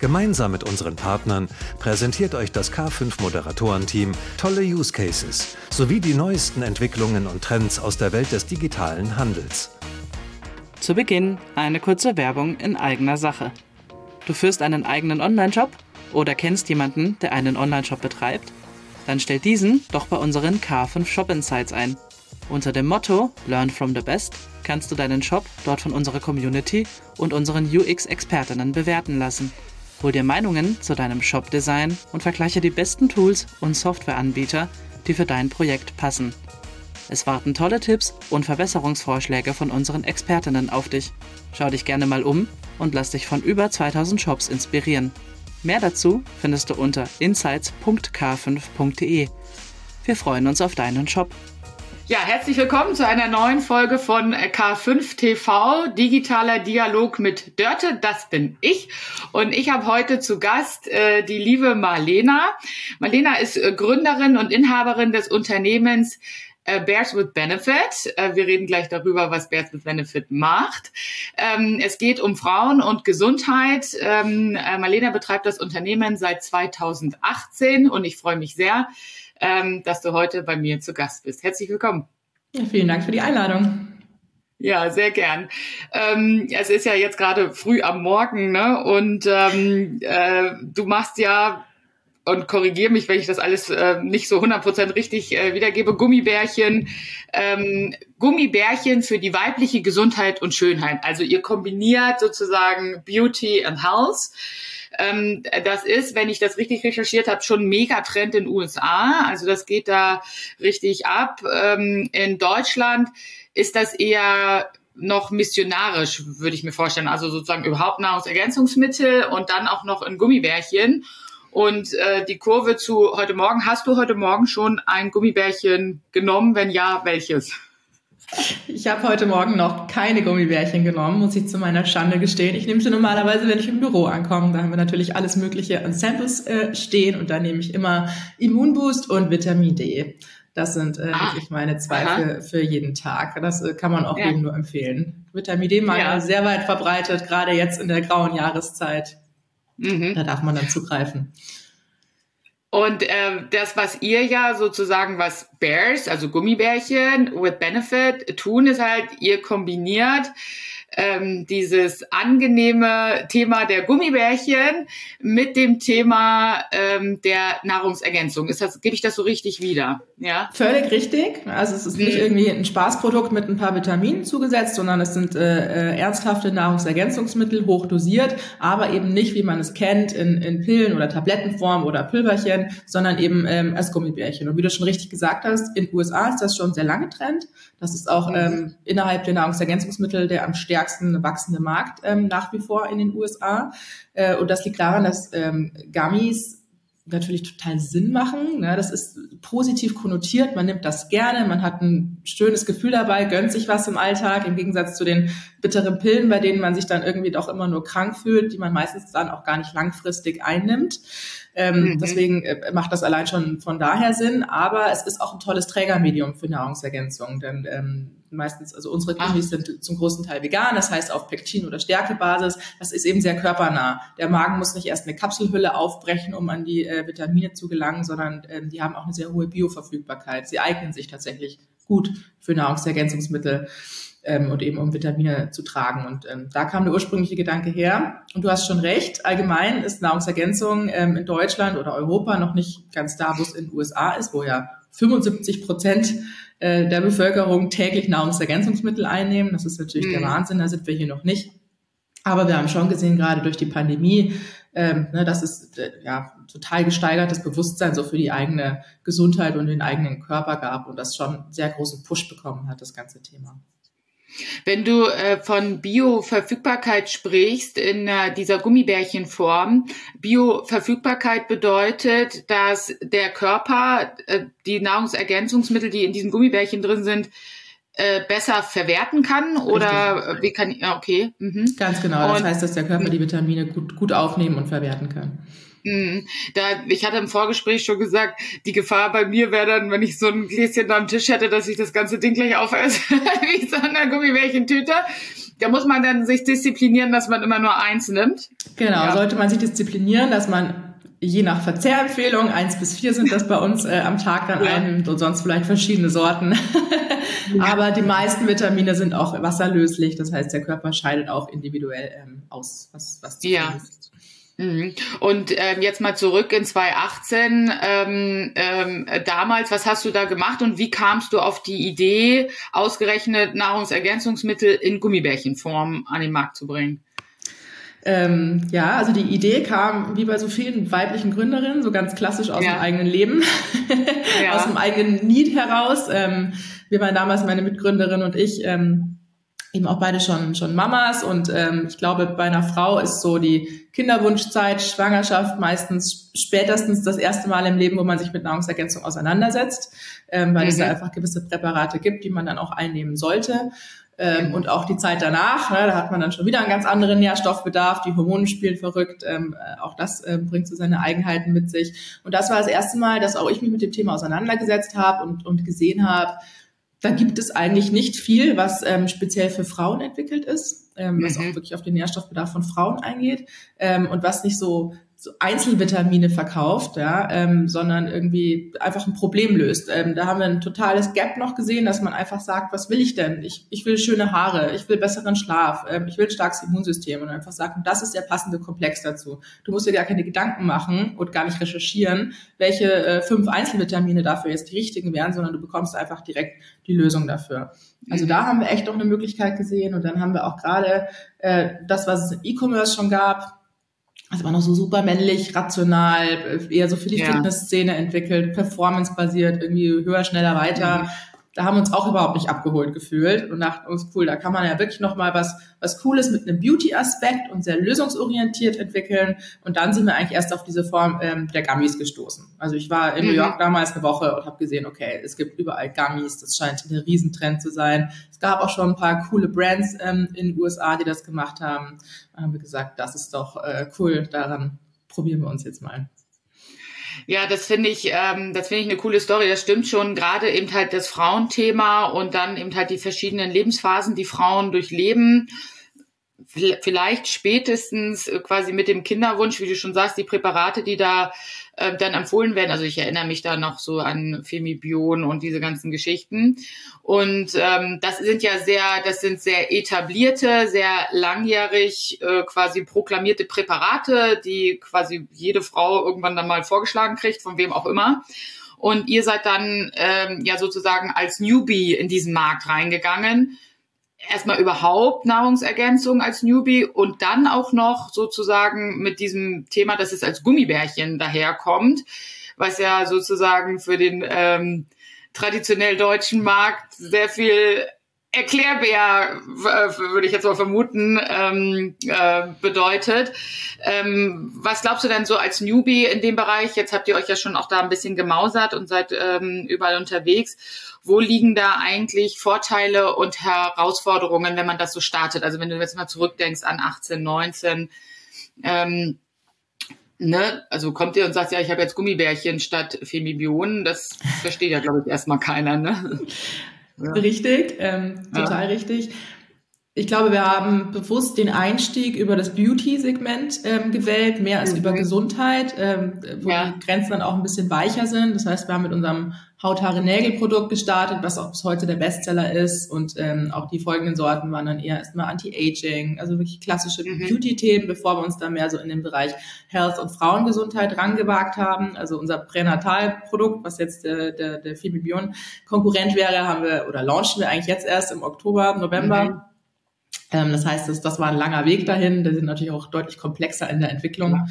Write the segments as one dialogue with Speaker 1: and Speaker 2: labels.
Speaker 1: Gemeinsam mit unseren Partnern präsentiert euch das K5 Moderatorenteam tolle Use Cases sowie die neuesten Entwicklungen und Trends aus der Welt des digitalen Handels.
Speaker 2: Zu Beginn eine kurze Werbung in eigener Sache. Du führst einen eigenen Online-Shop oder kennst jemanden, der einen Online-Shop betreibt? Dann stell diesen doch bei unseren K5 Shop Insights ein. Unter dem Motto Learn from the Best kannst du deinen Shop dort von unserer Community und unseren UX-Expertinnen bewerten lassen. Hol dir Meinungen zu deinem Shop-Design und vergleiche die besten Tools und Softwareanbieter, die für dein Projekt passen. Es warten tolle Tipps und Verbesserungsvorschläge von unseren Expertinnen auf dich. Schau dich gerne mal um und lass dich von über 2000 Shops inspirieren. Mehr dazu findest du unter insights.k5.de. Wir freuen uns auf deinen Shop.
Speaker 3: Ja, herzlich willkommen zu einer neuen Folge von K5 TV, digitaler Dialog mit Dörte, das bin ich. Und ich habe heute zu Gast äh, die liebe Marlena. Marlena ist äh, Gründerin und Inhaberin des Unternehmens äh, Bears with Benefit. Äh, wir reden gleich darüber, was Bears with Benefit macht. Ähm, es geht um Frauen und Gesundheit. Ähm, äh, Marlena betreibt das Unternehmen seit 2018 und ich freue mich sehr, ähm, dass du heute bei mir zu Gast bist. Herzlich willkommen.
Speaker 4: Ja, vielen Dank für die Einladung.
Speaker 3: Ja, sehr gern. Ähm, es ist ja jetzt gerade früh am Morgen, ne? Und ähm, äh, du machst ja und korrigiere mich, wenn ich das alles äh, nicht so 100% richtig äh, wiedergebe, Gummibärchen, ähm, Gummibärchen für die weibliche Gesundheit und Schönheit. Also ihr kombiniert sozusagen Beauty and Health. Ähm, das ist, wenn ich das richtig recherchiert habe, schon Megatrend in USA. Also das geht da richtig ab. Ähm, in Deutschland ist das eher noch missionarisch, würde ich mir vorstellen. Also sozusagen überhaupt Nahrungsergänzungsmittel und dann auch noch ein Gummibärchen. Und äh, die Kurve zu heute Morgen, hast du heute Morgen schon ein Gummibärchen genommen? Wenn ja, welches?
Speaker 4: Ich habe heute Morgen noch keine Gummibärchen genommen, muss ich zu meiner Schande gestehen. Ich nehme sie normalerweise, wenn ich im Büro ankomme. Da haben wir natürlich alles Mögliche an Samples äh, stehen und da nehme ich immer Immunboost und Vitamin D. Das sind äh, ah, wirklich meine zwei für, für, jeden Tag. Das äh, kann man auch ja. jedem nur empfehlen. Vitamin D-Mangel ja. sehr weit verbreitet, gerade jetzt in der grauen Jahreszeit. Mhm. Da darf man dann zugreifen.
Speaker 3: Und äh, das, was ihr ja sozusagen, was Bears, also Gummibärchen with Benefit tun, ist halt, ihr kombiniert ähm, dieses angenehme Thema der Gummibärchen mit dem Thema ähm, der Nahrungsergänzung. Ist das, gebe ich das so richtig wieder?
Speaker 4: Ja. Völlig richtig. Also es ist nicht mhm. irgendwie ein Spaßprodukt mit ein paar Vitaminen zugesetzt, sondern es sind äh, äh, ernsthafte Nahrungsergänzungsmittel, hochdosiert, aber eben nicht, wie man es kennt, in, in Pillen oder Tablettenform oder Pülverchen, sondern eben ähm, als Gummibärchen. Und wie du schon richtig gesagt hast, in den USA ist das schon sehr lange Trend. Das ist auch mhm. ähm, innerhalb der Nahrungsergänzungsmittel der am stärksten wachsende Markt ähm, nach wie vor in den USA. Äh, und das liegt daran, dass ähm, Gummies natürlich total Sinn machen. Ne? Das ist positiv konnotiert, man nimmt das gerne, man hat ein schönes Gefühl dabei, gönnt sich was im Alltag, im Gegensatz zu den bitteren Pillen, bei denen man sich dann irgendwie doch immer nur krank fühlt, die man meistens dann auch gar nicht langfristig einnimmt. Ähm, mhm. Deswegen äh, macht das allein schon von daher Sinn, aber es ist auch ein tolles Trägermedium für Nahrungsergänzung, denn ähm, meistens, also unsere Gummis sind zum großen Teil vegan, das heißt auf Pektin- oder Stärkebasis. Das ist eben sehr körpernah. Der Magen muss nicht erst eine Kapselhülle aufbrechen, um an die äh, Vitamine zu gelangen, sondern ähm, die haben auch eine sehr hohe Bioverfügbarkeit. Sie eignen sich tatsächlich gut für Nahrungsergänzungsmittel ähm, und eben um Vitamine zu tragen. Und ähm, da kam der ursprüngliche Gedanke her. Und du hast schon recht, allgemein ist Nahrungsergänzung ähm, in Deutschland oder Europa noch nicht ganz da, wo es in den USA ist, wo ja 75 Prozent äh, der Bevölkerung täglich Nahrungsergänzungsmittel einnehmen. Das ist natürlich mhm. der Wahnsinn, da sind wir hier noch nicht. Aber wir haben schon gesehen, gerade durch die Pandemie, ähm, ne, dass es äh, ja total gesteigertes Bewusstsein so für die eigene Gesundheit und den eigenen Körper gab und das schon sehr großen Push bekommen hat, das ganze Thema.
Speaker 3: Wenn du äh, von Bioverfügbarkeit sprichst in äh, dieser Gummibärchenform, Bioverfügbarkeit bedeutet, dass der Körper äh, die Nahrungsergänzungsmittel, die in diesen Gummibärchen drin sind, äh, besser verwerten kann oder Richtig. wie kann ich, okay.
Speaker 4: Mhm. Ganz genau. Das und, heißt, dass der Körper die Vitamine gut, gut aufnehmen und verwerten kann.
Speaker 3: Mhm. Da, ich hatte im Vorgespräch schon gesagt, die Gefahr bei mir wäre dann, wenn ich so ein Gläschen da am Tisch hätte, dass ich das ganze Ding gleich aufesse, wie so eine Gummibärchentüte. Da muss man dann sich disziplinieren, dass man immer nur eins nimmt.
Speaker 4: Genau, ja. sollte man sich disziplinieren, dass man je nach Verzehrempfehlung, eins bis vier sind das bei uns äh, am Tag dann ja. einnimmt und sonst vielleicht verschiedene Sorten. Aber die meisten Vitamine sind auch wasserlöslich, das heißt, der Körper scheidet auch individuell ähm, aus, was, was
Speaker 3: zu ja. ist. Mhm. Und ähm, jetzt mal zurück in 2018. Ähm, ähm, damals, was hast du da gemacht und wie kamst du auf die Idee, ausgerechnet Nahrungsergänzungsmittel in Gummibärchenform an den Markt zu bringen?
Speaker 4: Ähm, ja, also die Idee kam wie bei so vielen weiblichen Gründerinnen, so ganz klassisch aus ja. dem eigenen Leben, ja. aus dem eigenen Need heraus. Ähm, wir waren damals, meine Mitgründerin und ich, ähm, eben auch beide schon schon Mamas und ähm, ich glaube bei einer Frau ist so die Kinderwunschzeit Schwangerschaft meistens spätestens das erste Mal im Leben wo man sich mit Nahrungsergänzung auseinandersetzt ähm, weil mhm. es da einfach gewisse Präparate gibt die man dann auch einnehmen sollte. Ähm, und auch die Zeit danach ne, da hat man dann schon wieder einen ganz anderen Nährstoffbedarf die Hormone spielen verrückt ähm, äh, auch das äh, bringt so seine Eigenheiten mit sich. Und das war das erste Mal dass auch ich mich mit dem Thema auseinandergesetzt habe und und gesehen habe da gibt es eigentlich nicht viel, was ähm, speziell für Frauen entwickelt ist, ähm, mhm. was auch wirklich auf den Nährstoffbedarf von Frauen eingeht ähm, und was nicht so so Einzelvitamine verkauft, ja, ähm, sondern irgendwie einfach ein Problem löst. Ähm, da haben wir ein totales Gap noch gesehen, dass man einfach sagt, was will ich denn? Ich, ich will schöne Haare, ich will besseren Schlaf, ähm, ich will ein starkes Immunsystem und einfach sagen, das ist der passende Komplex dazu. Du musst dir gar keine Gedanken machen und gar nicht recherchieren, welche äh, fünf Einzelvitamine dafür jetzt die richtigen wären, sondern du bekommst einfach direkt die Lösung dafür. Also da haben wir echt noch eine Möglichkeit gesehen und dann haben wir auch gerade äh, das, was es im E-Commerce schon gab, also war noch so super männlich, rational, eher so für die ja. Fitnessszene entwickelt, performance-basiert, irgendwie höher, schneller, weiter. Da haben wir uns auch überhaupt nicht abgeholt gefühlt und dachten uns, cool, da kann man ja wirklich nochmal was, was Cooles mit einem Beauty-Aspekt und sehr lösungsorientiert entwickeln. Und dann sind wir eigentlich erst auf diese Form ähm, der Gummies gestoßen. Also ich war in mhm. New York damals eine Woche und habe gesehen, okay, es gibt überall Gummies, das scheint ein Riesentrend zu sein. Es gab auch schon ein paar coole Brands ähm, in den USA, die das gemacht haben. Da haben wir gesagt, das ist doch äh, cool, daran probieren wir uns jetzt mal.
Speaker 3: Ja, das finde ich, ähm, das finde ich eine coole Story. Das stimmt schon. Gerade eben halt das Frauenthema und dann eben halt die verschiedenen Lebensphasen, die Frauen durchleben vielleicht spätestens äh, quasi mit dem Kinderwunsch, wie du schon sagst, die Präparate, die da äh, dann empfohlen werden. Also ich erinnere mich da noch so an Femibion und diese ganzen Geschichten. Und ähm, das sind ja sehr, das sind sehr etablierte, sehr langjährig äh, quasi proklamierte Präparate, die quasi jede Frau irgendwann dann mal vorgeschlagen kriegt, von wem auch immer. Und ihr seid dann ähm, ja sozusagen als Newbie in diesen Markt reingegangen erstmal überhaupt Nahrungsergänzung als Newbie und dann auch noch sozusagen mit diesem Thema, dass es als Gummibärchen daherkommt, was ja sozusagen für den ähm, traditionell deutschen Markt sehr viel Erklärbär, äh, würde ich jetzt mal vermuten, ähm, äh, bedeutet. Ähm, was glaubst du denn so als Newbie in dem Bereich? Jetzt habt ihr euch ja schon auch da ein bisschen gemausert und seid ähm, überall unterwegs. Wo liegen da eigentlich Vorteile und Herausforderungen, wenn man das so startet? Also wenn du jetzt mal zurückdenkst an 18, 19, ähm, ne, also kommt ihr und sagt, ja, ich habe jetzt Gummibärchen statt Femibion, das versteht ja, glaube ich, erstmal keiner, ne?
Speaker 4: Richtig, ähm, total richtig. Ich glaube, wir haben bewusst den Einstieg über das Beauty-Segment ähm, gewählt, mehr als mhm. über Gesundheit, ähm, wo ja. die Grenzen dann auch ein bisschen weicher sind. Das heißt, wir haben mit unserem Haut, Haare, Nägel-Produkt gestartet, was auch bis heute der Bestseller ist. Und ähm, auch die folgenden Sorten waren dann eher erstmal Anti-Aging, also wirklich klassische mhm. Beauty-Themen, bevor wir uns dann mehr so in den Bereich Health und Frauengesundheit rangewagt haben. Also unser Pränatal-Produkt, was jetzt der, der, der Femibion Konkurrent wäre, haben wir oder launchen wir eigentlich jetzt erst im Oktober, November. Mhm das heißt, das, das war ein langer Weg dahin. Da sind natürlich auch deutlich komplexer in der Entwicklung. Ja,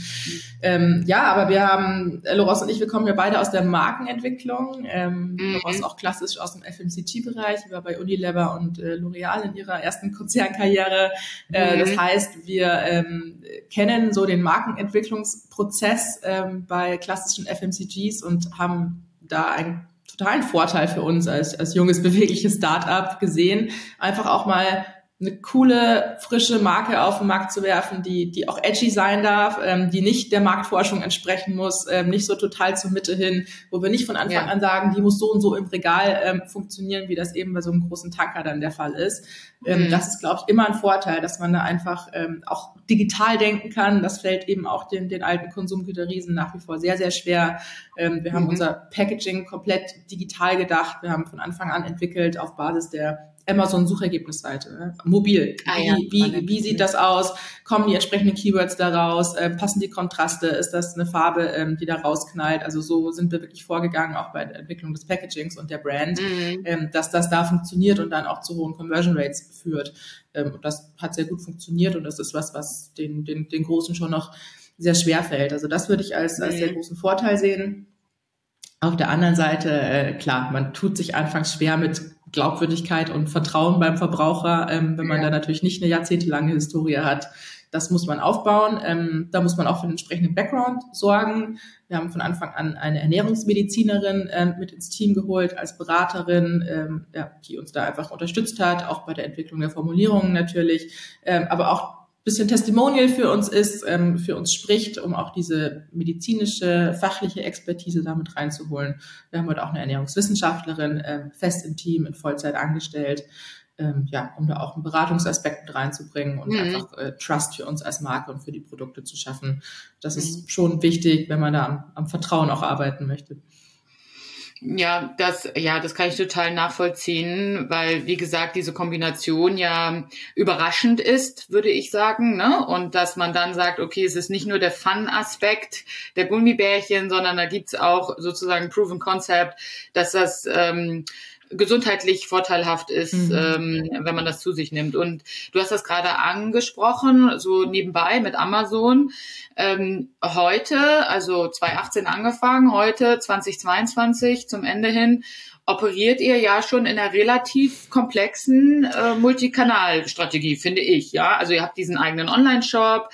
Speaker 4: ähm, ja aber wir haben, äh, Loros und ich, wir kommen ja beide aus der Markenentwicklung. Ähm, mhm. Loros auch klassisch aus dem FMCG-Bereich. Wir war bei Unilever und äh, L'Oreal in ihrer ersten Konzernkarriere. Äh, mhm. Das heißt, wir ähm, kennen so den Markenentwicklungsprozess ähm, bei klassischen FMCGs und haben da einen totalen Vorteil für uns als, als junges, bewegliches Start-up gesehen, einfach auch mal eine coole, frische Marke auf den Markt zu werfen, die, die auch edgy sein darf, ähm, die nicht der Marktforschung entsprechen muss, ähm, nicht so total zur Mitte hin, wo wir nicht von Anfang ja. an sagen, die muss so und so im Regal ähm, funktionieren, wie das eben bei so einem großen Tanker dann der Fall ist. Ähm, mhm. Das ist, glaube ich, immer ein Vorteil, dass man da einfach ähm, auch digital denken kann. Das fällt eben auch den, den alten Konsumgüterriesen nach wie vor sehr, sehr schwer. Ähm, wir haben mhm. unser Packaging komplett digital gedacht. Wir haben von Anfang an entwickelt auf Basis der Amazon-Suchergebnisseite, ne? mobil. Ah, wie, ja. wie, wie sieht das aus? Kommen die entsprechenden Keywords da raus? Äh, passen die Kontraste? Ist das eine Farbe, ähm, die da rausknallt? Also so sind wir wirklich vorgegangen, auch bei der Entwicklung des Packagings und der Brand, mhm. ähm, dass das da funktioniert und dann auch zu hohen Conversion Rates führt. Ähm, und das hat sehr gut funktioniert und das ist was, was den, den, den Großen schon noch sehr schwer fällt. Also das würde ich als, als sehr mhm. großen Vorteil sehen. Auf der anderen Seite, äh, klar, man tut sich anfangs schwer mit Glaubwürdigkeit und Vertrauen beim Verbraucher, ähm, wenn man ja. da natürlich nicht eine jahrzehntelange Historie hat. Das muss man aufbauen. Ähm, da muss man auch für den entsprechenden Background sorgen. Wir haben von Anfang an eine Ernährungsmedizinerin ähm, mit ins Team geholt als Beraterin, ähm, ja, die uns da einfach unterstützt hat, auch bei der Entwicklung der Formulierungen natürlich, ähm, aber auch bisschen Testimonial für uns ist, ähm, für uns spricht, um auch diese medizinische, fachliche Expertise damit reinzuholen. Wir haben heute auch eine Ernährungswissenschaftlerin ähm, fest im Team in Vollzeit angestellt, ähm, ja, um da auch einen Beratungsaspekt mit reinzubringen und mhm. einfach äh, Trust für uns als Marke und für die Produkte zu schaffen. Das mhm. ist schon wichtig, wenn man da am, am Vertrauen auch arbeiten möchte.
Speaker 3: Ja, das, ja, das kann ich total nachvollziehen, weil, wie gesagt, diese Kombination ja überraschend ist, würde ich sagen, ne? Und dass man dann sagt, okay, es ist nicht nur der Fun-Aspekt der Gummibärchen, sondern da gibt's auch sozusagen Proven Concept, dass das ähm, gesundheitlich vorteilhaft ist, mhm. ähm, wenn man das zu sich nimmt. Und du hast das gerade angesprochen, so nebenbei mit Amazon. Ähm, heute, also 2018 angefangen, heute 2022 zum Ende hin, operiert ihr ja schon in einer relativ komplexen äh, Multikanalstrategie, finde ich. Ja, also ihr habt diesen eigenen Online-Shop,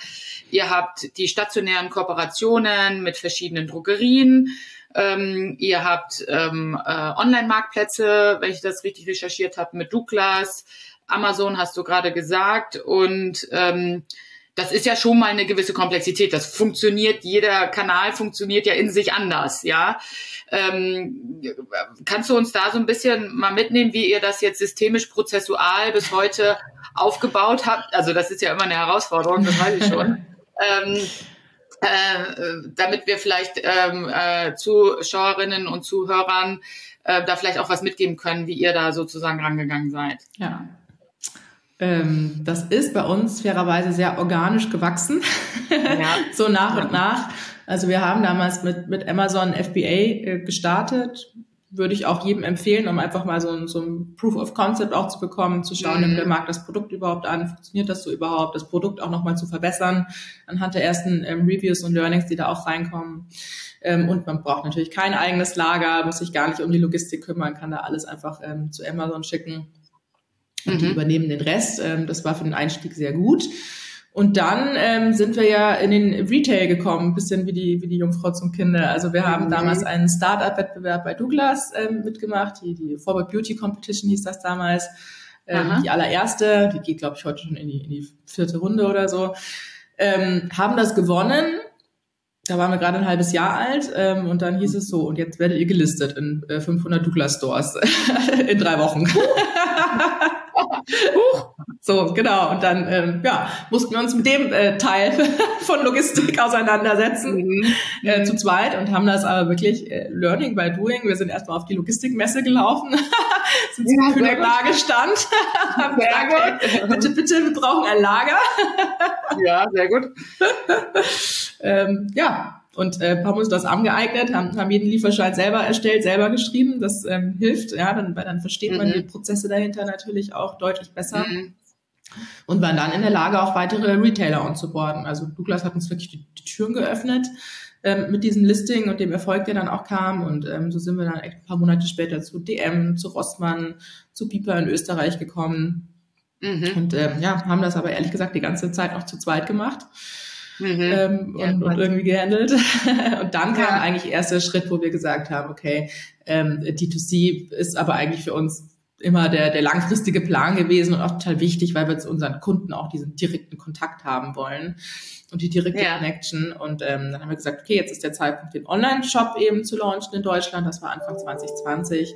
Speaker 3: ihr habt die stationären Kooperationen mit verschiedenen Drogerien ähm, ihr habt ähm, äh, Online-Marktplätze, wenn ich das richtig recherchiert habe, mit Douglas. Amazon hast du gerade gesagt. Und ähm, das ist ja schon mal eine gewisse Komplexität. Das funktioniert, jeder Kanal funktioniert ja in sich anders, ja. Ähm, kannst du uns da so ein bisschen mal mitnehmen, wie ihr das jetzt systemisch prozessual bis heute aufgebaut habt? Also das ist ja immer eine Herausforderung, das weiß ich schon. ähm, äh, damit wir vielleicht ähm, äh, Zuschauerinnen und Zuhörern äh, da vielleicht auch was mitgeben können, wie ihr da sozusagen rangegangen seid.
Speaker 4: Ja. Ähm, das ist bei uns fairerweise sehr organisch gewachsen, ja. so nach und nach. Also wir haben damals mit, mit Amazon FBA äh, gestartet, würde ich auch jedem empfehlen, um einfach mal so ein, so ein Proof of Concept auch zu bekommen, zu schauen, mhm. wer mag das Produkt überhaupt an, funktioniert das so überhaupt, das Produkt auch nochmal zu verbessern, anhand der ersten ähm, Reviews und Learnings, die da auch reinkommen. Ähm, und man braucht natürlich kein eigenes Lager, muss sich gar nicht um die Logistik kümmern, kann da alles einfach ähm, zu Amazon schicken. Und mhm. die übernehmen den Rest. Ähm, das war für den Einstieg sehr gut. Und dann ähm, sind wir ja in den Retail gekommen, bisschen wie die, wie die Jungfrau zum Kinder. Also wir haben mhm. damals einen Startup-Wettbewerb bei Douglas ähm, mitgemacht, die, die Forward Beauty Competition hieß das damals. Ähm, die allererste, die geht, glaube ich, heute schon in die, in die vierte Runde oder so. Ähm, haben das gewonnen. Da waren wir gerade ein halbes Jahr alt ähm, und dann hieß es so, und jetzt werdet ihr gelistet in äh, 500 Douglas Stores in drei Wochen. so, genau. Und dann ähm, ja, mussten wir uns mit dem äh, Teil von Logistik auseinandersetzen, mhm. äh, zu zweit und haben das aber wirklich äh, Learning by Doing. Wir sind erstmal auf die Logistikmesse gelaufen, sind zum ja, Kühlerlager stand, haben gesagt, hey, bitte, bitte, wir brauchen ein Lager.
Speaker 3: ja, sehr gut.
Speaker 4: ähm, ja, und äh, haben uns das angeeignet, haben, haben jeden Lieferschein selber erstellt, selber geschrieben. Das ähm, hilft, ja, dann, weil dann versteht man mhm. die Prozesse dahinter natürlich auch deutlich besser. Mhm. und waren dann in der Lage, auch weitere Retailer onzuboarden. Also Douglas hat uns wirklich die, die Türen geöffnet ähm, mit diesem Listing und dem Erfolg, der dann auch kam. Und ähm, so sind wir dann echt ein paar Monate später zu DM, zu Rossmann, zu Piper in Österreich gekommen. Mhm. Und ähm, ja, haben das aber ehrlich gesagt die ganze Zeit noch zu zweit gemacht. Mhm. Ähm, ja, und, und, irgendwie gehandelt. und dann kam ja. eigentlich erst der Schritt, wo wir gesagt haben, okay, ähm, D2C ist aber eigentlich für uns immer der, der langfristige Plan gewesen und auch total wichtig, weil wir zu unseren Kunden auch diesen direkten Kontakt haben wollen und die direkte ja. Connection. Und ähm, dann haben wir gesagt, okay, jetzt ist der Zeitpunkt, den Online-Shop eben zu launchen in Deutschland. Das war Anfang 2020.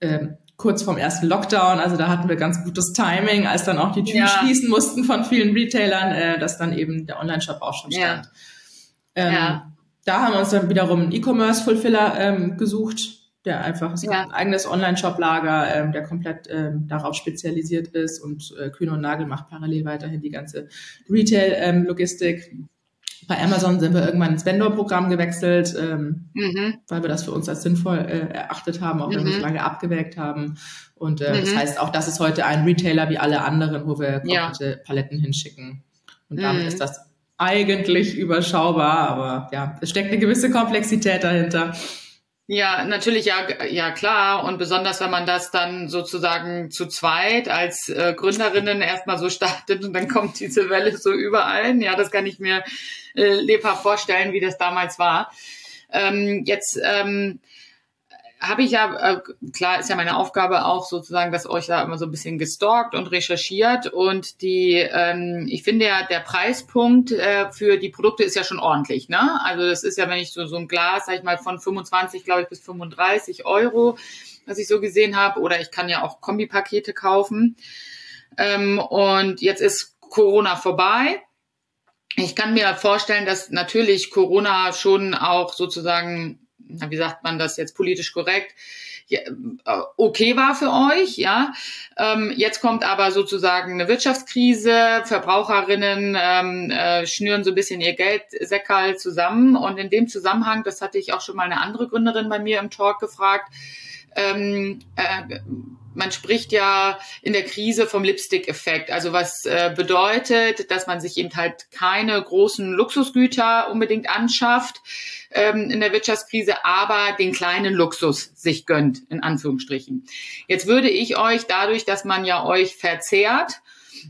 Speaker 4: Ähm, kurz vorm ersten Lockdown. Also da hatten wir ganz gutes Timing, als dann auch die Türen ja. schließen mussten von vielen Retailern, äh, dass dann eben der Online-Shop auch schon stand. Ja. Ähm, ja. Da haben wir uns dann wiederum einen E-Commerce-Fulfiller ähm, gesucht, der einfach ja. ein eigenes Online-Shop-Lager, ähm, der komplett ähm, darauf spezialisiert ist und äh, Kühne und Nagel macht parallel weiterhin die ganze Retail-Logistik. Ähm, bei Amazon sind wir irgendwann ins Vendor-Programm gewechselt, ähm, mhm. weil wir das für uns als sinnvoll äh, erachtet haben, auch wenn wir es mhm. lange abgewägt haben. Und äh, mhm. das heißt, auch das ist heute ein Retailer wie alle anderen, wo wir komplette ja. Paletten hinschicken. Und damit mhm. ist das eigentlich überschaubar, aber ja, es steckt eine gewisse Komplexität dahinter.
Speaker 3: Ja, natürlich, ja, ja klar. Und besonders, wenn man das dann sozusagen zu zweit als äh, Gründerinnen erstmal so startet und dann kommt diese Welle so überall. Ja, das kann ich mir äh, lebhaft vorstellen, wie das damals war. Ähm, jetzt ähm, habe ich ja, äh, klar ist ja meine Aufgabe auch sozusagen, dass euch da immer so ein bisschen gestalkt und recherchiert und die, ähm, ich finde ja, der Preispunkt äh, für die Produkte ist ja schon ordentlich, ne? Also das ist ja, wenn ich so, so ein Glas, sag ich mal, von 25, glaube ich, bis 35 Euro, was ich so gesehen habe, oder ich kann ja auch Kombipakete kaufen. Ähm, und jetzt ist Corona vorbei. Ich kann mir vorstellen, dass natürlich Corona schon auch sozusagen wie sagt man das jetzt politisch korrekt, äh, okay war für euch, ja. Ähm, jetzt kommt aber sozusagen eine Wirtschaftskrise, Verbraucherinnen ähm, äh, schnüren so ein bisschen ihr Geldsäckerl zusammen. Und in dem Zusammenhang, das hatte ich auch schon mal eine andere Gründerin bei mir im Talk gefragt, ähm, äh, man spricht ja in der Krise vom Lipstick-Effekt. Also was äh, bedeutet, dass man sich eben halt keine großen Luxusgüter unbedingt anschafft ähm, in der Wirtschaftskrise, aber den kleinen Luxus sich gönnt, in Anführungsstrichen. Jetzt würde ich euch dadurch, dass man ja euch verzehrt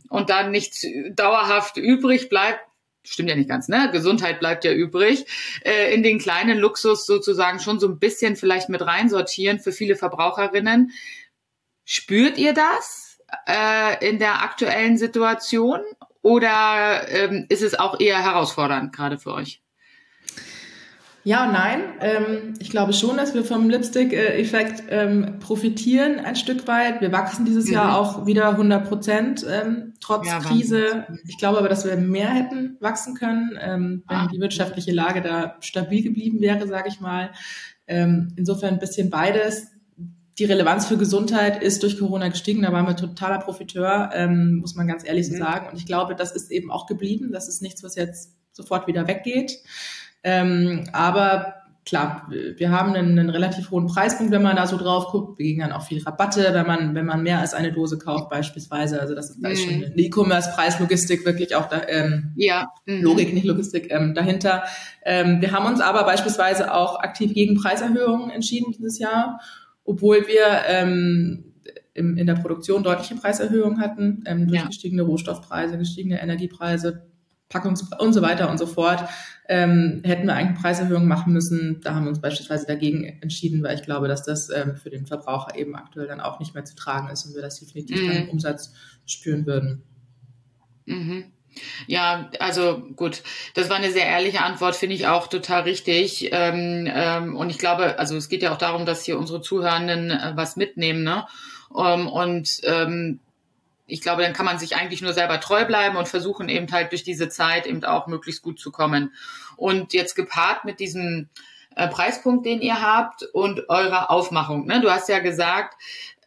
Speaker 3: und dann nichts dauerhaft übrig bleibt, stimmt ja nicht ganz, ne? Gesundheit bleibt ja übrig, äh, in den kleinen Luxus sozusagen schon so ein bisschen vielleicht mit reinsortieren für viele Verbraucherinnen, Spürt ihr das äh, in der aktuellen Situation oder ähm, ist es auch eher herausfordernd gerade für euch?
Speaker 4: Ja und nein. Ähm, ich glaube schon, dass wir vom Lipstick-Effekt ähm, profitieren ein Stück weit. Wir wachsen dieses mhm. Jahr auch wieder 100 Prozent ähm, trotz ja, Krise. Ich glaube aber, dass wir mehr hätten wachsen können, ähm, wenn ah. die wirtschaftliche Lage da stabil geblieben wäre, sage ich mal. Ähm, insofern ein bisschen beides die Relevanz für Gesundheit ist durch Corona gestiegen. Da waren wir totaler Profiteur, ähm, muss man ganz ehrlich so mhm. sagen. Und ich glaube, das ist eben auch geblieben. Das ist nichts, was jetzt sofort wieder weggeht. Ähm, aber klar, wir haben einen, einen, relativ hohen Preispunkt, wenn man da so drauf guckt. Wir gehen dann auch viel Rabatte, wenn man, wenn man mehr als eine Dose kauft beispielsweise. Also das ist, da ist schon mhm. eine E-Commerce-Preislogistik wirklich auch da, ähm, ja. Mhm. Logik, nicht Logistik ähm, dahinter. Ähm, wir haben uns aber beispielsweise auch aktiv gegen Preiserhöhungen entschieden dieses Jahr obwohl wir ähm, im, in der Produktion deutliche Preiserhöhungen hatten, ähm, durch ja. gestiegene Rohstoffpreise, gestiegene Energiepreise, Packungs und so weiter und so fort, ähm, hätten wir eigentlich Preiserhöhungen machen müssen. Da haben wir uns beispielsweise dagegen entschieden, weil ich glaube, dass das ähm, für den Verbraucher eben aktuell dann auch nicht mehr zu tragen ist und wir das definitiv mhm. dann im Umsatz spüren würden.
Speaker 3: Mhm. Ja, also gut, das war eine sehr ehrliche Antwort, finde ich auch total richtig. Ähm, ähm, und ich glaube, also es geht ja auch darum, dass hier unsere Zuhörenden äh, was mitnehmen, ne? Ähm, und ähm, ich glaube, dann kann man sich eigentlich nur selber treu bleiben und versuchen eben halt durch diese Zeit eben auch möglichst gut zu kommen. Und jetzt gepaart mit diesem äh, Preispunkt, den ihr habt und eurer Aufmachung. Ne? Du hast ja gesagt,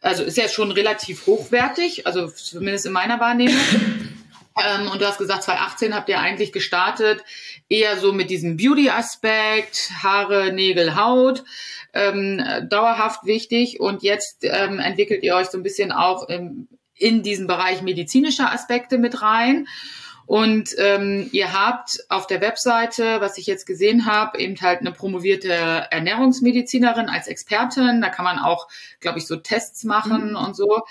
Speaker 3: also ist ja schon relativ hochwertig, also zumindest in meiner Wahrnehmung. Ähm, und du hast gesagt, 2018 habt ihr eigentlich gestartet, eher so mit diesem Beauty-Aspekt, Haare, Nägel, Haut, ähm, dauerhaft wichtig. Und jetzt ähm, entwickelt ihr euch so ein bisschen auch im, in diesen Bereich medizinischer Aspekte mit rein. Und ähm, ihr habt auf der Webseite, was ich jetzt gesehen habe, eben halt eine promovierte Ernährungsmedizinerin als Expertin. Da kann man auch, glaube ich, so Tests machen mhm. und so.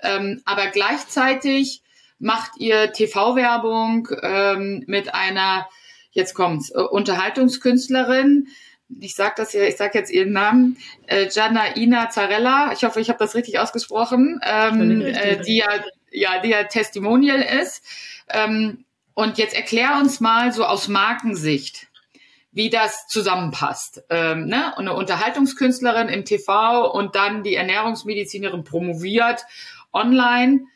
Speaker 3: Ähm, aber gleichzeitig macht ihr TV-Werbung ähm, mit einer, jetzt kommt's, äh, Unterhaltungskünstlerin. Ich sag das hier, ich sag jetzt ihren Namen, äh, Gianna Ina Zarella. Ich hoffe, ich habe das richtig ausgesprochen, ähm, äh, die ja, ja, die ja Testimonial ist. Ähm, und jetzt erklär uns mal so aus Markensicht, wie das zusammenpasst. Ähm, ne? Und eine Unterhaltungskünstlerin im TV und dann die Ernährungsmedizinerin promoviert online.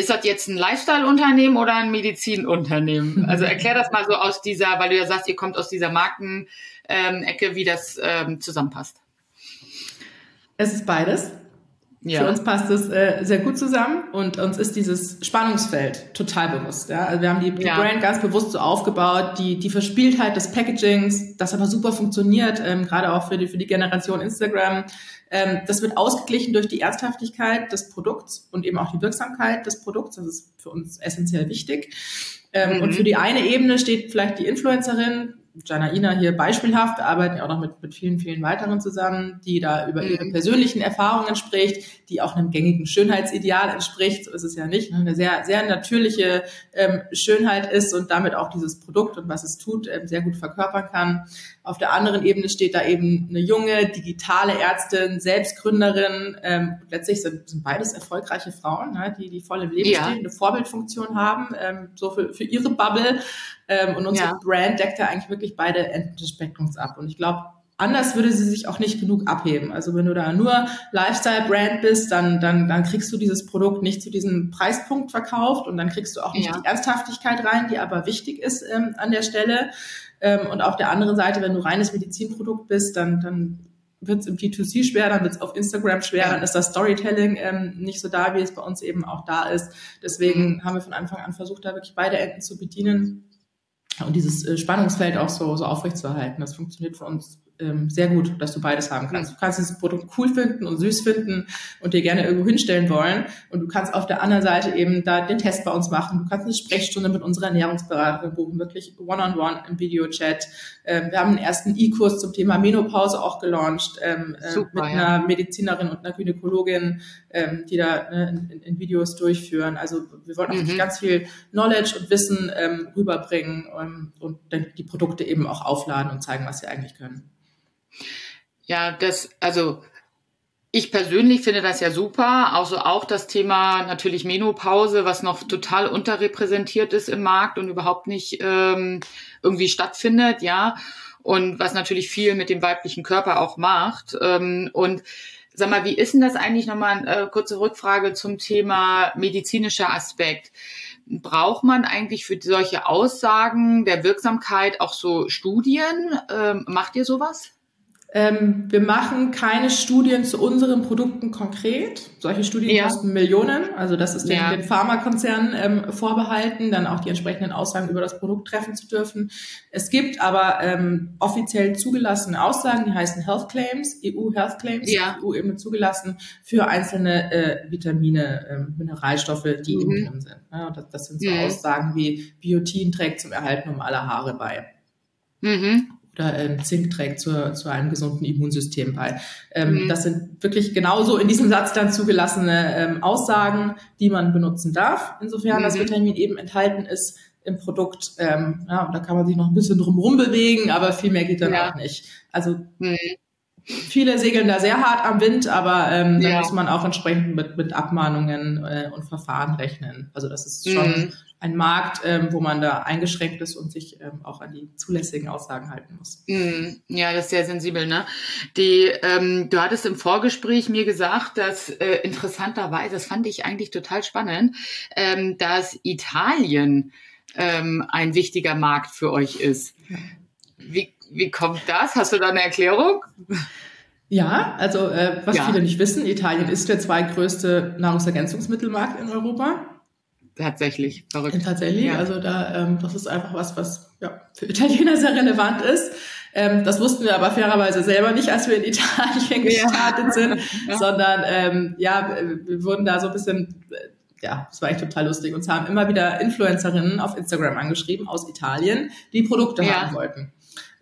Speaker 3: Ist das jetzt ein Lifestyle-Unternehmen oder ein Medizinunternehmen? Also erklär das mal so aus dieser, weil du ja sagst, ihr kommt aus dieser Markenecke, ähm, wie das ähm, zusammenpasst.
Speaker 4: Es ist beides. Ja. Für uns passt es äh, sehr gut zusammen und uns ist dieses Spannungsfeld total bewusst. Ja? Also wir haben die, die ja. Brand ganz bewusst so aufgebaut, die, die Verspieltheit des Packagings, das aber super funktioniert, ähm, gerade auch für die, für die Generation Instagram. Ähm, das wird ausgeglichen durch die Ernsthaftigkeit des Produkts und eben auch die Wirksamkeit des Produkts. Das ist für uns essentiell wichtig. Ähm, mhm. Und für die eine Ebene steht vielleicht die Influencerin, Janaina hier beispielhaft, wir arbeiten ja auch noch mit, mit vielen, vielen weiteren zusammen, die da über ihre mhm. persönlichen Erfahrungen spricht, die auch einem gängigen Schönheitsideal entspricht, so ist es ja nicht, ne? eine sehr, sehr natürliche ähm, Schönheit ist und damit auch dieses Produkt und was es tut, ähm, sehr gut verkörpern kann. Auf der anderen Ebene steht da eben eine junge, digitale Ärztin, Selbstgründerin, ähm, letztlich sind, sind beides erfolgreiche Frauen, ne? die, die voll im Leben ja. stehen, eine Vorbildfunktion haben, ähm, so für, für ihre Bubble ähm, und unsere ja. Brand deckt da eigentlich wirklich beide Enden des Spektrums ab. Und ich glaube, anders würde sie sich auch nicht genug abheben. Also wenn du da nur Lifestyle-Brand bist, dann, dann, dann kriegst du dieses Produkt nicht zu diesem Preispunkt verkauft und dann kriegst du auch nicht ja. die Ernsthaftigkeit rein, die aber wichtig ist ähm, an der Stelle. Ähm, und auf der anderen Seite, wenn du reines Medizinprodukt bist, dann, dann wird es im D2C schwer, dann wird es auf Instagram schwer, dann ist das Storytelling ähm, nicht so da, wie es bei uns eben auch da ist. Deswegen mhm. haben wir von Anfang an versucht, da wirklich beide Enden zu bedienen und dieses äh, Spannungsfeld auch so, so aufrechtzuerhalten. Das funktioniert für uns ähm, sehr gut, dass du beides haben kannst. Du kannst dieses Produkt cool finden und süß finden und dir gerne irgendwo hinstellen wollen. Und du kannst auf der anderen Seite eben da den Test bei uns machen. Du kannst eine Sprechstunde mit unserer Ernährungsberaterin buchen, wirklich one-on-one -on -one im Videochat. Ähm, wir haben einen ersten E-Kurs zum Thema Menopause auch gelauncht ähm, äh, Super, mit einer ja. Medizinerin und einer Gynäkologin, ähm, die da ne, in, in, Videos durchführen. Also wir wollen auch mhm. ganz viel Knowledge und Wissen ähm, rüberbringen ähm, und dann die Produkte eben auch aufladen und zeigen, was sie eigentlich können.
Speaker 3: Ja, das, also ich persönlich finde das ja super. Also auch das Thema natürlich Menopause, was noch total unterrepräsentiert ist im Markt und überhaupt nicht ähm, irgendwie stattfindet, ja. Und was natürlich viel mit dem weiblichen Körper auch macht. Ähm, und sag mal, wie ist denn das eigentlich nochmal eine äh, kurze Rückfrage zum Thema medizinischer Aspekt? Braucht man eigentlich für solche Aussagen der Wirksamkeit auch so Studien? Ähm, macht ihr sowas?
Speaker 4: Ähm, wir machen keine Studien zu unseren Produkten konkret. Solche Studien ja. kosten Millionen. Also das ist den, ja. den Pharmakonzernen ähm, vorbehalten, dann auch die entsprechenden Aussagen über das Produkt treffen zu dürfen. Es gibt aber ähm, offiziell zugelassene Aussagen, die heißen Health Claims, EU Health Claims, ja. EU eben zugelassen für einzelne äh, Vitamine, äh, Mineralstoffe, die mhm. eben drin sind. Ja, das, das, sind so mhm. Aussagen wie Biotin trägt zum Erhalten um alle Haare bei. Mhm oder ähm, Zink trägt zu, zu einem gesunden Immunsystem bei. Ähm, mhm. Das sind wirklich genauso in diesem Satz dann zugelassene ähm, Aussagen, die man benutzen darf, insofern mhm. das Vitamin eben enthalten ist im Produkt. Ähm, ja, da kann man sich noch ein bisschen drum bewegen, aber viel mehr geht dann ja. auch nicht. Also mhm. Viele segeln da sehr hart am Wind, aber ähm, ja. da muss man auch entsprechend mit, mit Abmahnungen äh, und Verfahren rechnen. Also das ist schon mhm ein Markt, ähm, wo man da eingeschränkt ist und sich ähm, auch an die zulässigen Aussagen halten muss.
Speaker 3: Mm, ja, das ist sehr sensibel. Ne? Die, ähm, du hattest im Vorgespräch mir gesagt, dass äh, interessanterweise, das fand ich eigentlich total spannend, ähm, dass Italien ähm, ein wichtiger Markt für euch ist. Wie, wie kommt das? Hast du da eine Erklärung?
Speaker 4: Ja, also äh, was ja. viele nicht wissen, Italien ist der zweitgrößte Nahrungsergänzungsmittelmarkt in Europa.
Speaker 3: Tatsächlich, verrückt.
Speaker 4: Tatsächlich, ja. also da, ähm, das ist einfach was, was ja, für Italiener sehr relevant ist. Ähm, das wussten wir aber fairerweise selber nicht, als wir in Italien gestartet ja. sind, sondern ähm, ja, wir wurden da so ein bisschen ja, das war echt total lustig. Uns haben immer wieder Influencerinnen auf Instagram angeschrieben aus Italien, die Produkte haben wollten.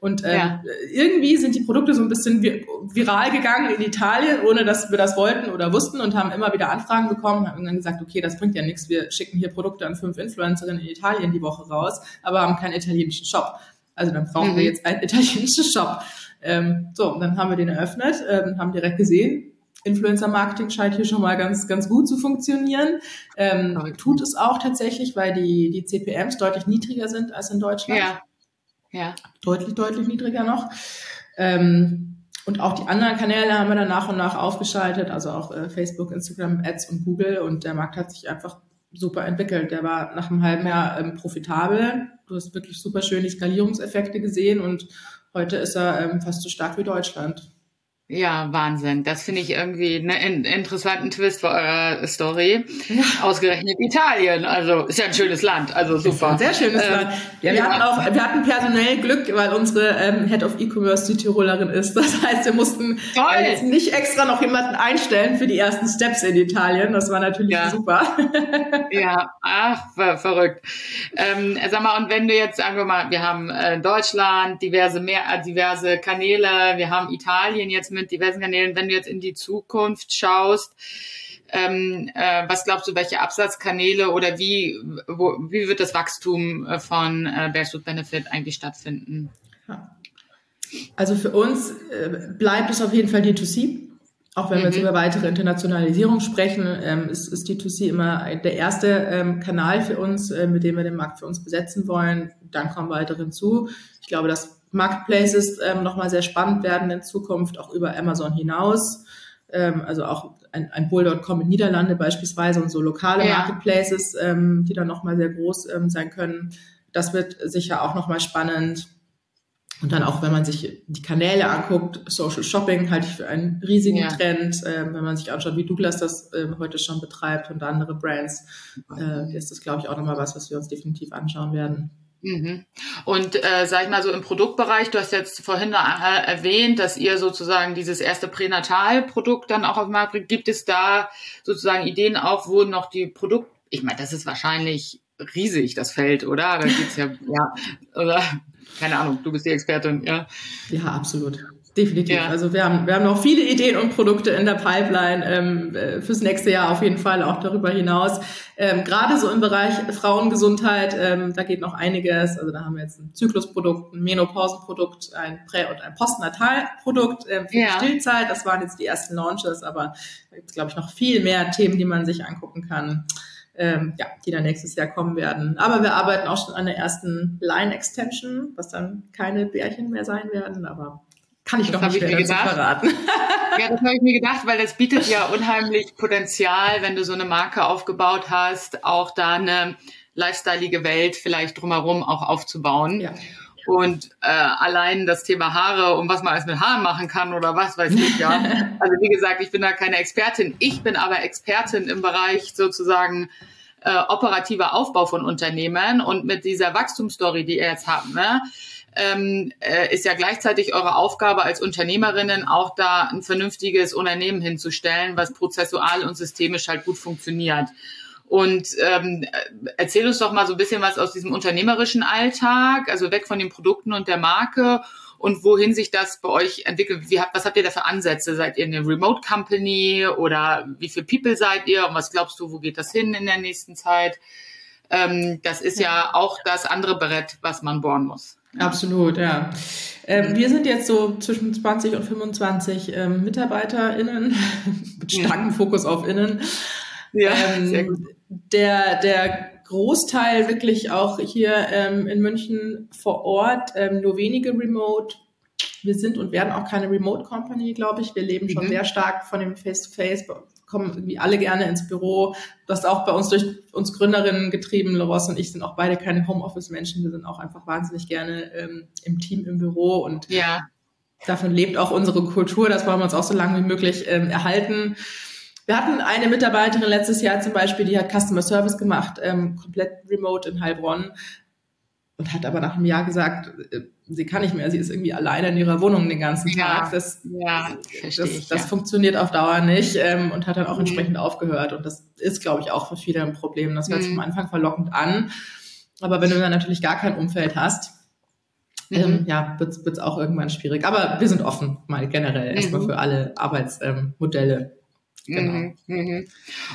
Speaker 4: Und ähm, ja. irgendwie sind die Produkte so ein bisschen viral gegangen in Italien, ohne dass wir das wollten oder wussten und haben immer wieder Anfragen bekommen, haben dann gesagt, okay, das bringt ja nichts, wir schicken hier Produkte an fünf Influencerinnen in Italien die Woche raus, aber haben keinen italienischen Shop. Also dann brauchen mhm. wir jetzt einen italienischen Shop. Ähm, so, und dann haben wir den eröffnet, ähm, haben direkt gesehen, Influencer-Marketing scheint hier schon mal ganz, ganz gut zu funktionieren. Ähm, tut es auch tatsächlich, weil die, die CPMs deutlich niedriger sind als in Deutschland.
Speaker 3: Ja. Ja.
Speaker 4: Deutlich, deutlich niedriger noch. Ähm, und auch die anderen Kanäle haben wir dann nach und nach aufgeschaltet, also auch äh, Facebook, Instagram, Ads und Google. Und der Markt hat sich einfach super entwickelt. Der war nach einem halben Jahr ähm, profitabel. Du hast wirklich super schöne Skalierungseffekte gesehen und heute ist er ähm, fast so stark wie Deutschland.
Speaker 3: Ja, Wahnsinn. Das finde ich irgendwie einen interessanten Twist für eure Story. Ausgerechnet Italien. Also ist ja ein schönes Land. Also super.
Speaker 4: sehr schönes ähm, Land. Ja, wir ja. hatten auch, wir hatten personell Glück, weil unsere ähm, Head of E-Commerce die Tirolerin ist. Das heißt, wir mussten äh, jetzt nicht extra noch jemanden einstellen für die ersten Steps in Italien. Das war natürlich ja. super.
Speaker 3: ja, ach, ver verrückt. Ähm, sag mal, und wenn du jetzt, sagen wir mal, wir haben äh, Deutschland, diverse mehr, äh, diverse Kanäle, wir haben Italien jetzt mit diversen Kanälen, wenn du jetzt in die Zukunft schaust, ähm, äh, was glaubst du, welche Absatzkanäle oder wie, wo, wie wird das Wachstum äh, von äh, Bearfood Benefit eigentlich stattfinden?
Speaker 4: Also für uns äh, bleibt es auf jeden Fall D2C. Auch wenn mhm. wir jetzt mhm. über weitere Internationalisierung sprechen, ähm, ist, ist D2C immer der erste ähm, Kanal für uns, äh, mit dem wir den Markt für uns besetzen wollen. Dann kommen weitere hinzu. Ich glaube, dass Marketplaces ähm, nochmal sehr spannend werden in Zukunft, auch über Amazon hinaus. Ähm, also auch ein, ein Bull.com in Niederlande beispielsweise und so lokale ja. Marketplaces, ähm, die dann nochmal sehr groß ähm, sein können. Das wird sicher auch nochmal spannend. Und dann auch, wenn man sich die Kanäle anguckt, Social Shopping halte ich für einen riesigen ja. Trend. Ähm, wenn man sich anschaut, wie Douglas das ähm, heute schon betreibt und andere Brands, äh, ist das, glaube ich, auch nochmal was, was wir uns definitiv anschauen werden.
Speaker 3: Mhm. Und äh, sag ich mal so im Produktbereich, du hast jetzt vorhin äh, erwähnt, dass ihr sozusagen dieses erste Pränatalprodukt dann auch auf den Markt bringt. Gibt es da sozusagen Ideen auch, wo noch die Produkt, ich meine, das ist wahrscheinlich riesig, das Feld, oder? Da gibt's ja, ja, oder? Keine Ahnung, du bist die Expertin, ja.
Speaker 4: Ja, absolut. Definitiv. Ja. Also wir haben, wir haben noch viele Ideen und Produkte in der Pipeline ähm, äh, fürs nächste Jahr auf jeden Fall, auch darüber hinaus. Ähm, Gerade so im Bereich Frauengesundheit, ähm, da geht noch einiges. Also da haben wir jetzt ein Zyklusprodukt, ein Menopausenprodukt, ein Prä- und ein Postnatalprodukt ähm, für ja. Stillzeit. Das waren jetzt die ersten Launches, aber da gibt es, glaube ich, noch viel mehr Themen, die man sich angucken kann. Ähm, ja, die dann nächstes Jahr kommen werden. Aber wir arbeiten auch schon an der ersten Line Extension, was dann keine Bärchen mehr sein werden, aber kann ich das doch nicht mehr dazu verraten.
Speaker 3: ja, das habe ich mir gedacht, weil das bietet ja unheimlich Potenzial, wenn du so eine Marke aufgebaut hast, auch da eine lifestyleige Welt vielleicht drumherum auch aufzubauen. Ja. Und äh, allein das Thema Haare und was man alles mit Haaren machen kann oder was weiß ich ja. Also wie gesagt, ich bin da keine Expertin. Ich bin aber Expertin im Bereich sozusagen äh, operativer Aufbau von Unternehmen und mit dieser Wachstumsstory, die ihr jetzt habt, ne? Ähm, äh, ist ja gleichzeitig eure Aufgabe als Unternehmerinnen auch da ein vernünftiges Unternehmen hinzustellen, was prozessual und systemisch halt gut funktioniert. Und ähm, erzähl uns doch mal so ein bisschen was aus diesem unternehmerischen Alltag, also weg von den Produkten und der Marke und wohin sich das bei euch entwickelt. Wie habt, was habt ihr da für Ansätze? Seid ihr eine Remote Company oder wie viele People seid ihr und was glaubst du, wo geht das hin in der nächsten Zeit? Ähm, das ist ja auch das andere Brett, was man bohren muss.
Speaker 4: Absolut, ja. Ähm, wir sind jetzt so zwischen 20 und 25 ähm, MitarbeiterInnen mit starkem Fokus auf Innen. Ja, ähm, sehr gut. Der, der Großteil wirklich auch hier ähm, in München vor Ort, ähm, nur wenige remote. Wir sind und werden auch keine Remote Company, glaube ich. Wir leben schon mhm. sehr stark von dem Face-to-Face. -face kommen irgendwie alle gerne ins Büro. Das ist auch bei uns durch uns Gründerinnen getrieben. Loros und ich sind auch beide keine Homeoffice-Menschen. Wir sind auch einfach wahnsinnig gerne ähm, im Team im Büro und ja. davon lebt auch unsere Kultur. Das wollen wir uns auch so lange wie möglich ähm, erhalten. Wir hatten eine Mitarbeiterin letztes Jahr zum Beispiel, die hat Customer Service gemacht, ähm, komplett remote in Heilbronn und hat aber nach einem Jahr gesagt, äh, sie kann nicht mehr, sie ist irgendwie alleine in ihrer Wohnung den ganzen Tag.
Speaker 3: Ja,
Speaker 4: das,
Speaker 3: ja,
Speaker 4: das,
Speaker 3: ich,
Speaker 4: das
Speaker 3: ja.
Speaker 4: funktioniert auf Dauer nicht ähm, und hat dann auch
Speaker 3: Mhm.
Speaker 4: entsprechend aufgehört. Und das ist, glaube ich, auch für viele ein Problem. Das hört sich
Speaker 3: Mhm.
Speaker 4: am Anfang verlockend an. Aber wenn du dann natürlich gar kein Umfeld hast,
Speaker 3: Mhm.
Speaker 4: ähm, ja, wird's wird's auch irgendwann schwierig. Aber wir sind offen, mal generell erstmal
Speaker 3: Mhm.
Speaker 4: für alle Arbeitsmodelle. Ähm. Genau.
Speaker 3: Mhm, mhm.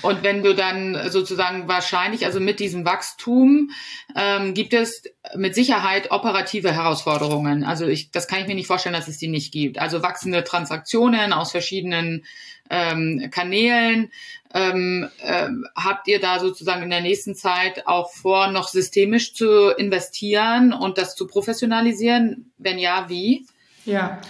Speaker 3: Und wenn du dann sozusagen wahrscheinlich, also mit diesem Wachstum, ähm, gibt es mit Sicherheit operative Herausforderungen. Also ich, das kann ich mir nicht vorstellen, dass es die nicht gibt. Also wachsende Transaktionen aus verschiedenen ähm, Kanälen. Ähm, ähm, habt ihr da sozusagen in der nächsten Zeit auch vor, noch systemisch zu investieren und das zu professionalisieren? Wenn ja, wie?
Speaker 4: Ja,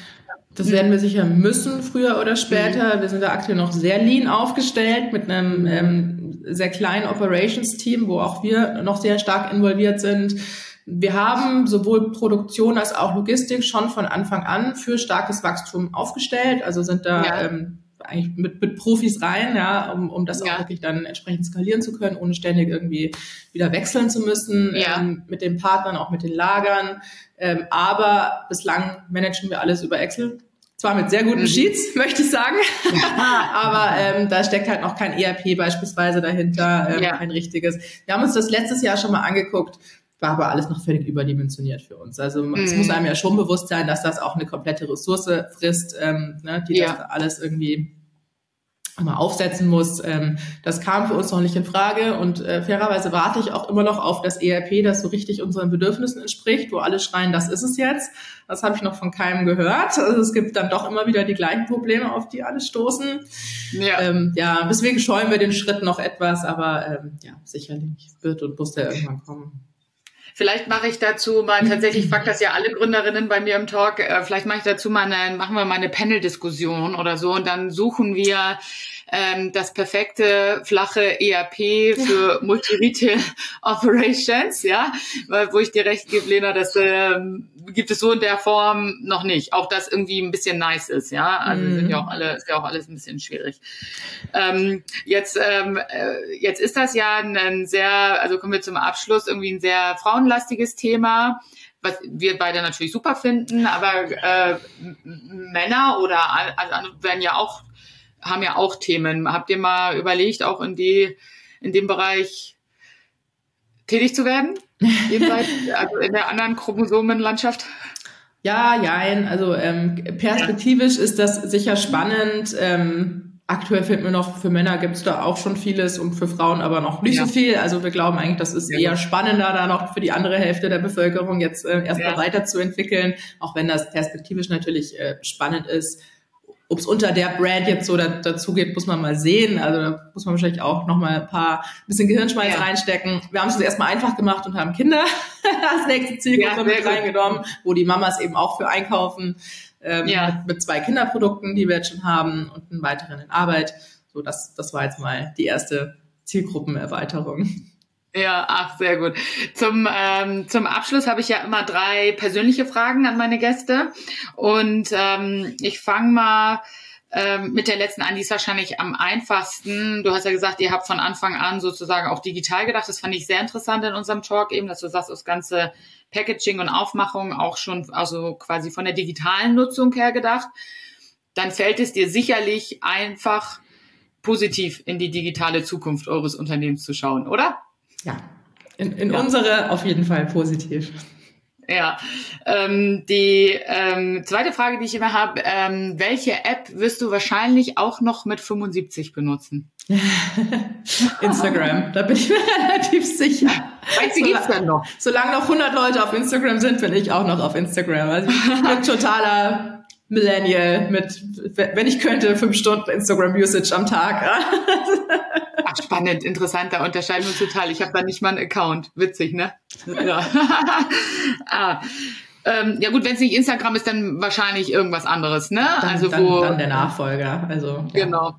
Speaker 4: das werden wir sicher müssen, früher oder später. Wir sind da aktuell noch sehr lean aufgestellt mit einem ähm, sehr kleinen Operations-Team, wo auch wir noch sehr stark involviert sind. Wir haben sowohl Produktion als auch Logistik schon von Anfang an für starkes Wachstum aufgestellt, also sind da
Speaker 3: Ja.
Speaker 4: ähm, eigentlich mit, mit Profis rein, ja, um, um das
Speaker 3: Ja.
Speaker 4: auch wirklich dann entsprechend skalieren zu können, ohne ständig irgendwie wieder wechseln zu müssen,
Speaker 3: Ja.
Speaker 4: ähm, mit den Partnern, auch mit den Lagern. Ähm, aber bislang managen wir alles über Excel. Zwar mit sehr guten
Speaker 3: Mhm.
Speaker 4: Sheets, möchte ich sagen, aber ähm, da steckt halt noch kein ERP beispielsweise dahinter, ähm,
Speaker 3: Ja.
Speaker 4: kein richtiges. Wir haben uns das letztes Jahr schon mal angeguckt, war aber alles noch völlig überdimensioniert für uns. Also es
Speaker 3: Mhm.
Speaker 4: muss einem ja schon bewusst sein, dass das auch eine komplette Ressource frisst, ähm, ne, die
Speaker 3: Ja.
Speaker 4: das da alles irgendwie mal aufsetzen muss. Ähm, das kam für uns noch nicht in Frage und äh, fairerweise warte ich auch immer noch auf das ERP, das so richtig unseren Bedürfnissen entspricht, wo alle schreien, das ist es jetzt. Das habe ich noch von keinem gehört. Also es gibt dann doch immer wieder die gleichen Probleme, auf die alle stoßen.
Speaker 3: Ja.
Speaker 4: Ähm, ja, deswegen scheuen wir den Schritt noch etwas, aber ähm, ja, sicherlich wird und muss der irgendwann kommen.
Speaker 3: Vielleicht mache ich dazu mal, tatsächlich fragt das ja alle Gründerinnen bei mir im Talk, äh, vielleicht mache ich dazu mal eine, machen wir mal eine Panel-Diskussion oder so und dann suchen wir ähm, das perfekte flache ERP für Multi-Retail Operations, ja, weil, wo ich dir recht gebe, Lena, das ähm, gibt es so in der Form noch nicht. Auch das irgendwie ein bisschen nice ist, ja. Also
Speaker 4: Mhm.
Speaker 3: sind ja auch alle, ist ja auch alles ein bisschen schwierig. Ähm, jetzt, ähm, äh, jetzt ist das ja ein, ein sehr, also kommen wir zum Abschluss, irgendwie ein sehr frauenlastiges Thema, was wir beide natürlich super finden, aber äh, Männer oder also andere werden ja auch, haben ja auch Themen. Habt ihr mal überlegt, auch in die, in dem Bereich tätig zu werden? Jenseits, also in der anderen Chromosomenlandschaft?
Speaker 4: Ja, jein. Also ähm, perspektivisch ist das sicher spannend. Ähm, aktuell fällt mir noch, für Männer gibt es da auch schon vieles und für Frauen aber noch nicht
Speaker 3: Ja.
Speaker 4: so viel. Also wir glauben eigentlich, das ist
Speaker 3: Ja,
Speaker 4: eher spannender, da noch für die andere Hälfte der Bevölkerung jetzt äh, erstmal
Speaker 3: Ja.
Speaker 4: weiterzuentwickeln, auch wenn das perspektivisch natürlich äh, spannend ist. Ob es unter der Brand jetzt so da, dazu geht, muss man mal sehen. Also da muss man wahrscheinlich auch noch mal ein paar ein bisschen Gehirnschmalz
Speaker 3: Ja.
Speaker 4: reinstecken. Wir haben es uns erstmal einfach gemacht und haben Kinder als nächste Zielgruppe
Speaker 3: Ja,
Speaker 4: mit reingenommen, wo die Mamas eben auch für einkaufen. Ähm,
Speaker 3: Ja.
Speaker 4: mit, mit zwei Kinderprodukten, die wir jetzt schon haben und einen weiteren in Arbeit. So, das, das war jetzt mal die erste Zielgruppenerweiterung.
Speaker 3: Ja, ach, sehr gut. Zum, ähm, zum Abschluss habe ich ja immer drei persönliche Fragen an meine Gäste. Und ähm, ich fange mal ähm, mit der letzten an, die ist wahrscheinlich am einfachsten. Du hast ja gesagt, ihr habt von Anfang an sozusagen auch digital gedacht. Das fand ich sehr interessant in unserem Talk eben, dass du sagst, das ganze Packaging und Aufmachung auch schon, also quasi von der digitalen Nutzung her gedacht. Dann fällt es dir sicherlich einfach positiv in die digitale Zukunft eures Unternehmens zu schauen, oder?
Speaker 4: Ja. In, in
Speaker 3: Ja.
Speaker 4: unsere auf jeden Fall positiv.
Speaker 3: Ja, ähm, die ähm, zweite Frage, die ich immer habe, ähm, welche App wirst du wahrscheinlich auch noch mit 75 benutzen?
Speaker 4: Instagram, da bin ich mir relativ sicher.
Speaker 3: Welche gibt's denn noch?
Speaker 4: Solange noch 100 Leute auf Instagram sind, bin ich auch noch auf Instagram. Also ich bin totaler Millennial mit, wenn ich könnte, fünf Stunden Instagram-Usage am Tag.
Speaker 3: Spannend, interessant, da unterscheiden wir uns total. Ich habe da nicht mal einen Account. Witzig, ne? Ja. ah. Ähm, ja gut, wenn es nicht Instagram ist, dann wahrscheinlich irgendwas anderes, ne?
Speaker 4: Dann,
Speaker 3: also
Speaker 4: dann,
Speaker 3: wo
Speaker 4: dann der Nachfolger. Also ja.
Speaker 3: Genau.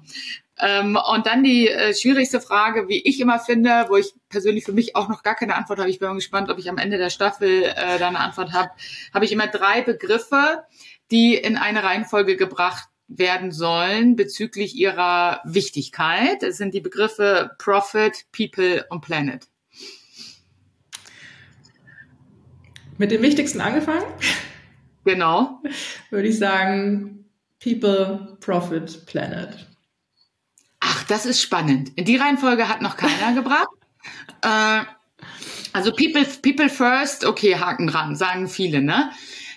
Speaker 3: Ähm, und dann die äh, schwierigste Frage, wie ich immer finde, wo ich persönlich für mich auch noch gar keine Antwort habe. Ich bin mal gespannt, ob ich am Ende der Staffel äh, da eine Antwort habe. Habe ich immer drei Begriffe, die in eine Reihenfolge gebracht werden sollen bezüglich ihrer Wichtigkeit. Es sind die Begriffe Profit, People und Planet.
Speaker 4: Mit dem Wichtigsten angefangen?
Speaker 3: Genau.
Speaker 4: Würde ich sagen, People, Profit, Planet.
Speaker 3: Ach, das ist spannend. In die Reihenfolge hat noch keiner gebracht. Äh, also People, People First, okay, Haken dran, sagen viele, ne?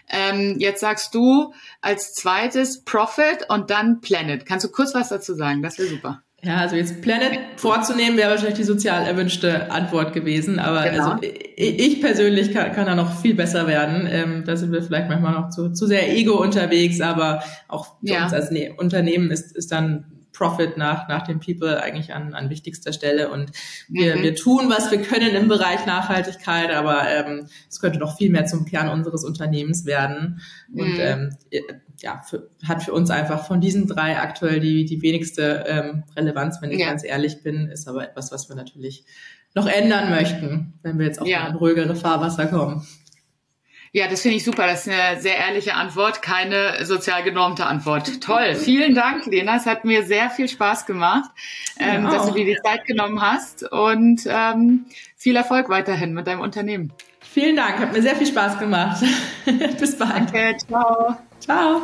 Speaker 3: Ähm, jetzt sagst du als zweites Profit und dann Planet. Kannst du kurz was dazu sagen? Das wäre super.
Speaker 4: Ja, also jetzt Planet vorzunehmen wäre wahrscheinlich die sozial erwünschte Antwort gewesen, aber genau. also ich persönlich kann, kann da noch viel besser werden. Ähm, da sind wir vielleicht manchmal noch zu, zu sehr ego unterwegs, aber auch für ja. uns als ne Unternehmen ist, ist dann Profit nach, nach dem People eigentlich an, an wichtigster Stelle. Und wir, mhm. wir tun, was wir können im Bereich Nachhaltigkeit, aber ähm, es könnte noch viel mehr zum Kern unseres Unternehmens werden. Und mhm. ähm, ja, für, hat für uns einfach von diesen drei aktuell die, die wenigste ähm, Relevanz, wenn ich ja. ganz ehrlich bin, ist aber etwas, was wir natürlich noch ändern möchten, wenn wir jetzt auch ja. in ruhigere Fahrwasser kommen.
Speaker 3: Ja, das finde ich super. Das ist eine sehr ehrliche Antwort, keine sozial genormte Antwort. Toll. Vielen Dank, Lena. Es hat mir sehr viel Spaß gemacht, ähm, dass du dir die Zeit genommen hast und ähm, viel Erfolg weiterhin mit deinem Unternehmen.
Speaker 4: Vielen Dank. Hat mir sehr viel Spaß gemacht. Bis bald.
Speaker 3: Danke. Ciao.
Speaker 4: Ciao.